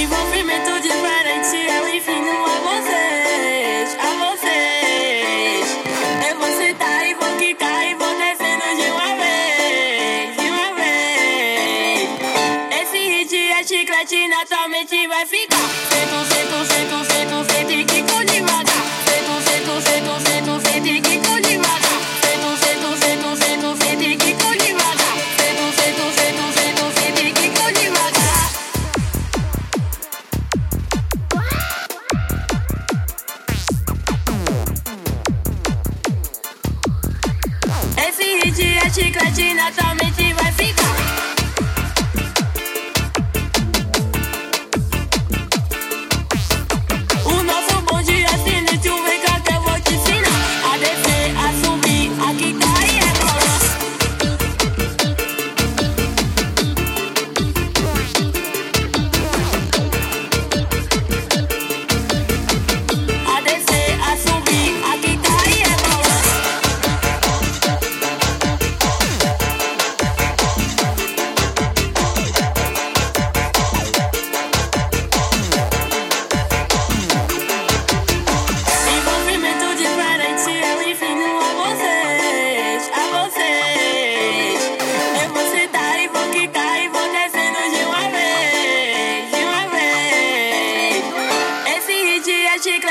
Envolvimento diferente, eu ensino a vocês, a vocês. Eu vou sentar e vou quicar e vou descendo de uma vez, de uma vez. Esse hit é chiclete, naturalmente vai ficar. Sento, sento, sento, sento, Esse hit é chiclete, naturalmente vai